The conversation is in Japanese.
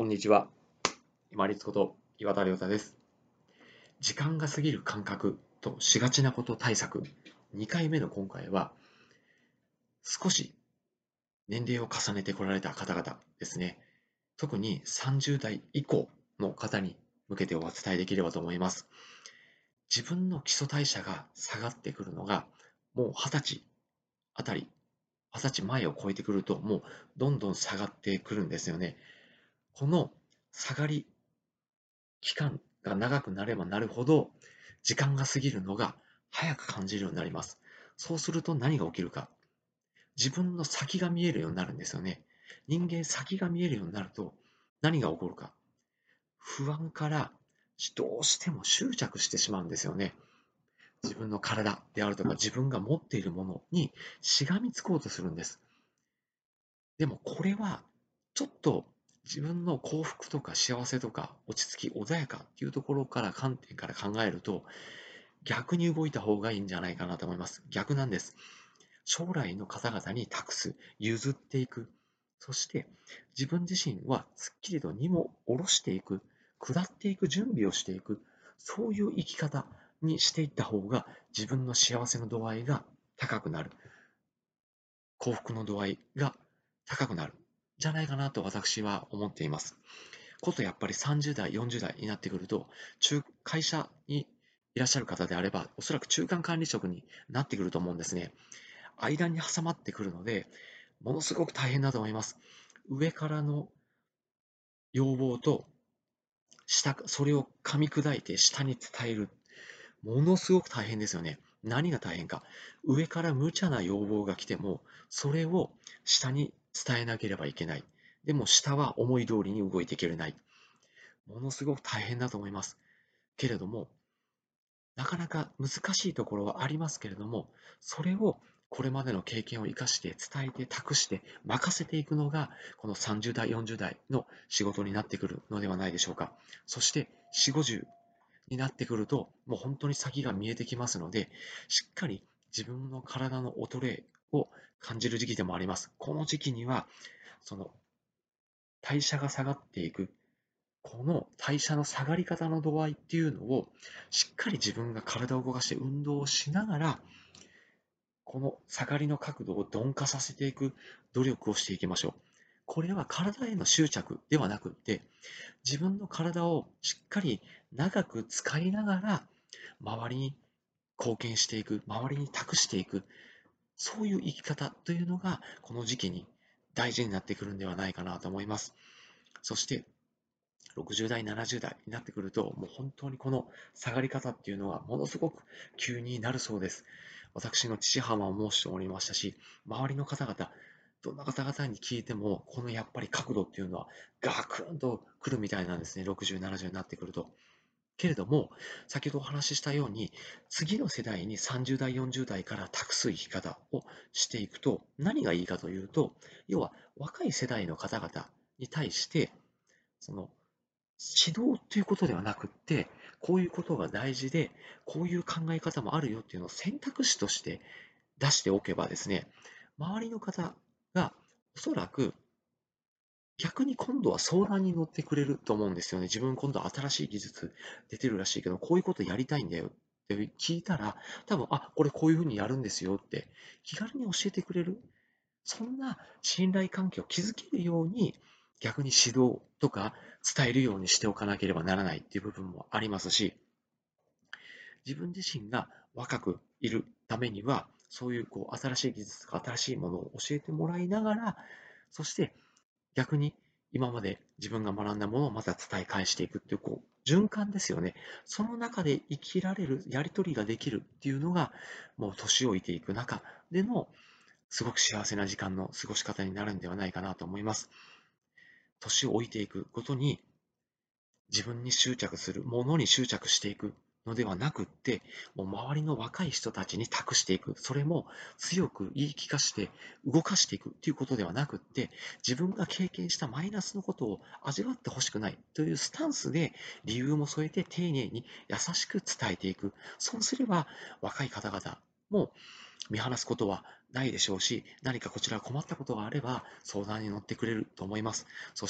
こんにちは。今立こと岩田亮太です。時間が過ぎる感覚としがちなこと対策2回目の今回は少し年齢を重ねてこられた方々ですね。特に30代以降の方に向けてお伝えできればと思います。自分の基礎代謝が下がってくるのがもう20歳あたり20歳前を超えてくるともうどんどん下がってくるんですよね。この下がり期間が長くなればなるほど、時間が過ぎるのが早く感じるようになります。そうすると何が起きるか。自分の先が見えるようになるんですよね。人間先が見えるようになると何が起こるか。不安からどうしても執着してしまうんですよね。自分の体であるとか自分が持っているものにしがみつこうとするんです。でもこれはちょっと自分の幸福とか幸せとか落ち着き穏やかっていうところから観点から考えると逆に動いた方がいいんじゃないかなと思います。逆なんです。将来の方々に託す、譲っていく、そして自分自身はすっきりと荷も下ろしていく、下っていく準備をしていく、そういう生き方にしていった方が自分の幸せの度合いが高くなる。幸福の度合いが高くなる。じゃないかなと私は思っています。ことやっぱり30代、40代になってくると、中会社にいらっしゃる方であれば、おそらく中間管理職になってくると思うんですね。間に挟まってくるので、ものすごく大変だと思います。上からの要望と下、それを噛み砕いて下に伝える。ものすごく大変ですよね。何が大変か。上から無茶な要望が来ても、それを下に伝えなければいけない。でも下は思い通りに動いていけれない。ものすごく大変だと思います。けれども、なかなか難しいところはありますけれども、それをこれまでの経験を生かして伝えて託して任せていくのがこの30代40代の仕事になってくるのではないでしょうかそして4 5 0になってくるともう本当に先が見えてきますのでしっかり自分の体の衰えを感じる時期でもあります。この時期には、その代謝が下がっていく、この代謝の下がり方の度合いっていうのを、しっかり自分が体を動かして運動をしながら、この下がりの角度を鈍化させていく努力をしていきましょう。これは体への執着ではなくって、自分の体をしっかり長く使いながら、周りに貢献していく、周りに託していく、そういう生き方というのが、この時期に大事になってくるんではないかなと思います。そして、60代、70代になってくると、もう本当にこの下がり方っていうのはものすごく急になるそうです。私の父浜も申しておりましたし、周りの方々、どんな方々に聞いても、このやっぱり角度っていうのはガクンと来るみたいなんですね。60、70になってくると。けれども、先ほどお話ししたように、次の世代に30代、40代から託す生き方をしていくと、何がいいかというと、要は若い世代の方々に対して、その指導ということではなくって、こういうことが大事で、こういう考え方もあるよっていうのを選択肢として出しておけばですね、周りの方がおそらく逆に今度は相談に乗ってくれると思うんですよね。自分今度新しい技術出てるらしいけど、こういうことやりたいんだよって聞いたら、多分、あ、これこういうふうにやるんですよって気軽に教えてくれる。そんな信頼関係を築けるように、逆に指導とか伝えるようにしておかなければならないっていう部分もありますし、自分自身が若くいるためには、そういうこう新しい技術とか新しいものを教えてもらいながら、そして逆に今まで自分が学んだものをまた伝え返していくっていう、こう、循環ですよね。その中で生きられる、やりとりができるっていうのが、もう年老いていく中での、すごく幸せな時間の過ごし方になるんではないかなと思います。年を老いていくことに、自分に執着する、ものに執着していくのではなくって、もう周りの若い人たちに託していく。それも強く言い聞かして動かしていくということではなくって、自分が経験したマイナスのことを味わってほしくないというスタンスで理由も添えて丁寧に優しく伝えていく。そうすれば若い方々も見放すことはないでしょうし、何かこちら困ったことがあれば相談に乗ってくれると思います。そ